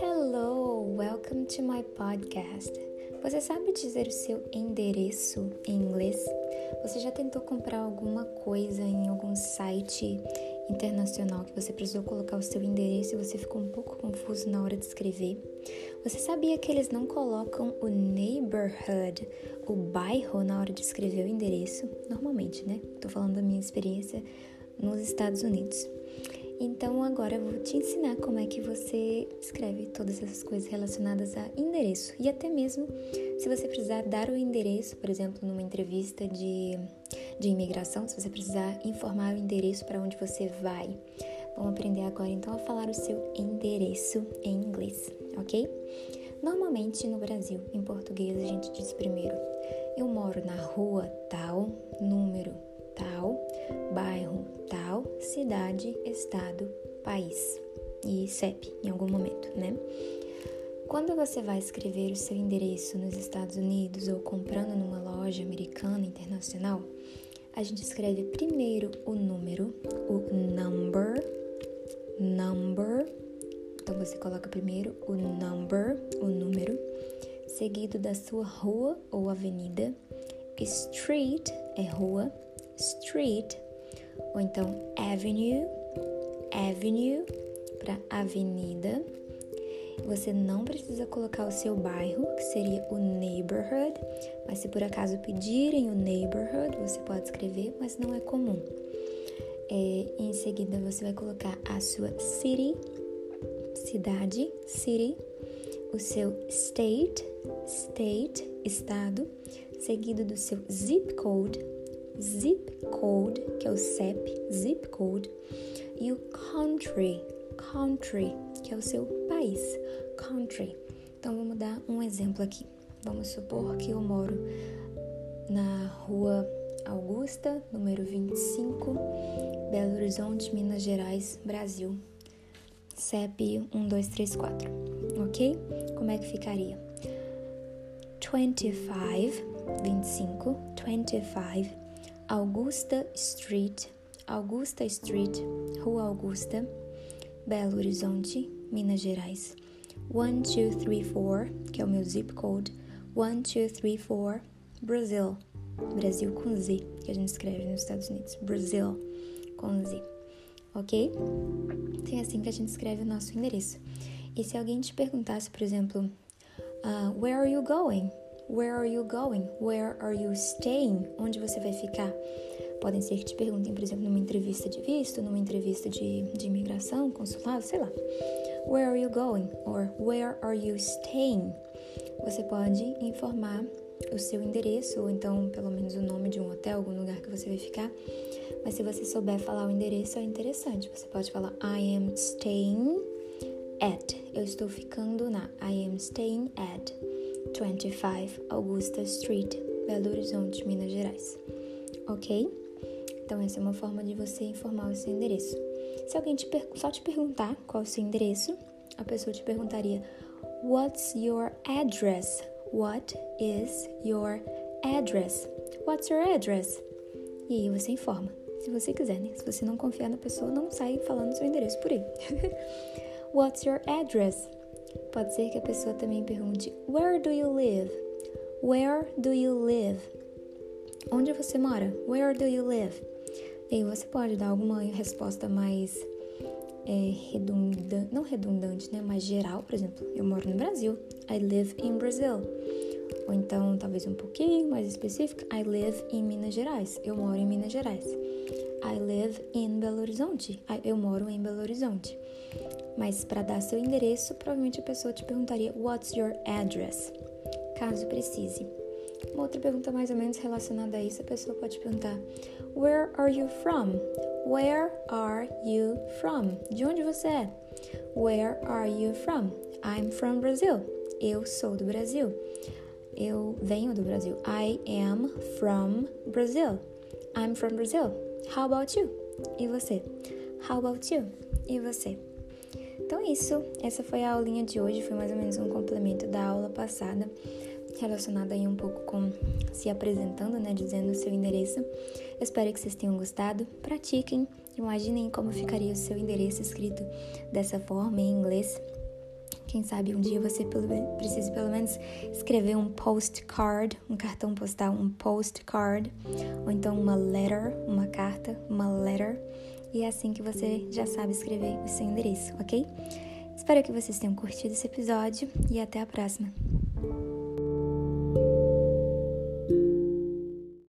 Hello, welcome to my podcast. Você sabe dizer o seu endereço em inglês? Você já tentou comprar alguma coisa em algum site internacional que você precisou colocar o seu endereço e você ficou um pouco confuso na hora de escrever? Você sabia que eles não colocam o neighborhood, o bairro, na hora de escrever o endereço? Normalmente, né? Tô falando da minha experiência nos Estados Unidos. Então agora eu vou te ensinar como é que você escreve todas essas coisas relacionadas a endereço e até mesmo se você precisar dar o endereço, por exemplo, numa entrevista de, de imigração, se você precisar informar o endereço para onde você vai. Vamos aprender agora então a falar o seu endereço em inglês, ok? Normalmente no Brasil, em português, a gente diz primeiro: eu moro na rua tal, número tal, bairro tal, cidade, estado, país e CEP em algum momento, né? Quando você vai escrever o seu endereço nos Estados Unidos ou comprando numa loja americana internacional, a gente escreve primeiro o número, o number, number. Então você coloca primeiro o number, o número, seguido da sua rua ou avenida. Street é rua, street, ou então avenue, avenue para avenida. Você não precisa colocar o seu bairro, que seria o neighborhood, mas se por acaso pedirem o neighborhood, você pode escrever, mas não é comum. É, em seguida, você vai colocar a sua city, cidade, city, o seu state, state, estado, seguido do seu zip code, zip code, que é o CEP, zip code, e o country, country, que é o seu país, country. Então vamos dar um exemplo aqui. Vamos supor que eu moro na rua Augusta, número 25, Belo Horizonte, Minas Gerais, Brasil. CEP 1234, ok? Como é que ficaria? 25, 25, 25 Augusta Street, Augusta Street, Rua Augusta, Belo Horizonte, Minas Gerais. 1234, que é o meu zip code. 1234, Brasil. Brasil com Z, que a gente escreve nos Estados Unidos. Brasil com Z. Ok? Então é assim que a gente escreve o nosso endereço. E se alguém te perguntasse, por exemplo, uh, Where are you going? Where are you going? Where are you staying? Onde você vai ficar? Podem ser que te perguntem, por exemplo, numa entrevista de visto, numa entrevista de, de imigração, consulado, sei lá. Where are you going? Or where are you staying? Você pode informar o seu endereço, ou então pelo menos o nome de um hotel, algum lugar que você vai ficar. Mas se você souber falar o endereço, é interessante. Você pode falar I am staying at. Eu estou ficando na. I am staying at. 25 Augusta Street, Belo Horizonte, Minas Gerais. Ok? Então, essa é uma forma de você informar o seu endereço. Se alguém te só te perguntar qual é o seu endereço, a pessoa te perguntaria: What's your address? What is your address? What's your address? E aí você informa, se você quiser, né? Se você não confiar na pessoa, não sai falando seu endereço por aí. What's your address? Pode ser que a pessoa também pergunte: Where do you live? Where do you live? Onde você mora? Where do you live? E aí você pode dar alguma resposta mais é, redundante, não redundante, né? Mais geral, por exemplo, eu moro no Brasil. I live in Brazil. Ou então, talvez um pouquinho mais específico, I live in Minas Gerais. Eu moro em Minas Gerais. I live in Belo Horizonte. Eu moro em Belo Horizonte. Mas para dar seu endereço, provavelmente a pessoa te perguntaria What's your address? Caso precise. Uma outra pergunta mais ou menos relacionada a isso, a pessoa pode perguntar Where are you from? Where are you from? De onde você é? Where are you from? I'm from Brazil. Eu sou do Brasil. Eu venho do Brasil. I am from Brazil. I'm from Brazil. How about you? E você? How about you? E você? Então é isso, essa foi a aulinha de hoje, foi mais ou menos um complemento da aula passada, relacionada aí um pouco com se apresentando, né, dizendo o seu endereço. Eu espero que vocês tenham gostado, pratiquem Imaginem como ficaria o seu endereço escrito dessa forma em inglês. Quem sabe um dia você precisa pelo menos escrever um postcard, um cartão postal, um postcard, ou então uma letter, uma carta, uma letter. E é assim que você já sabe escrever o seu endereço, ok? Espero que vocês tenham curtido esse episódio e até a próxima.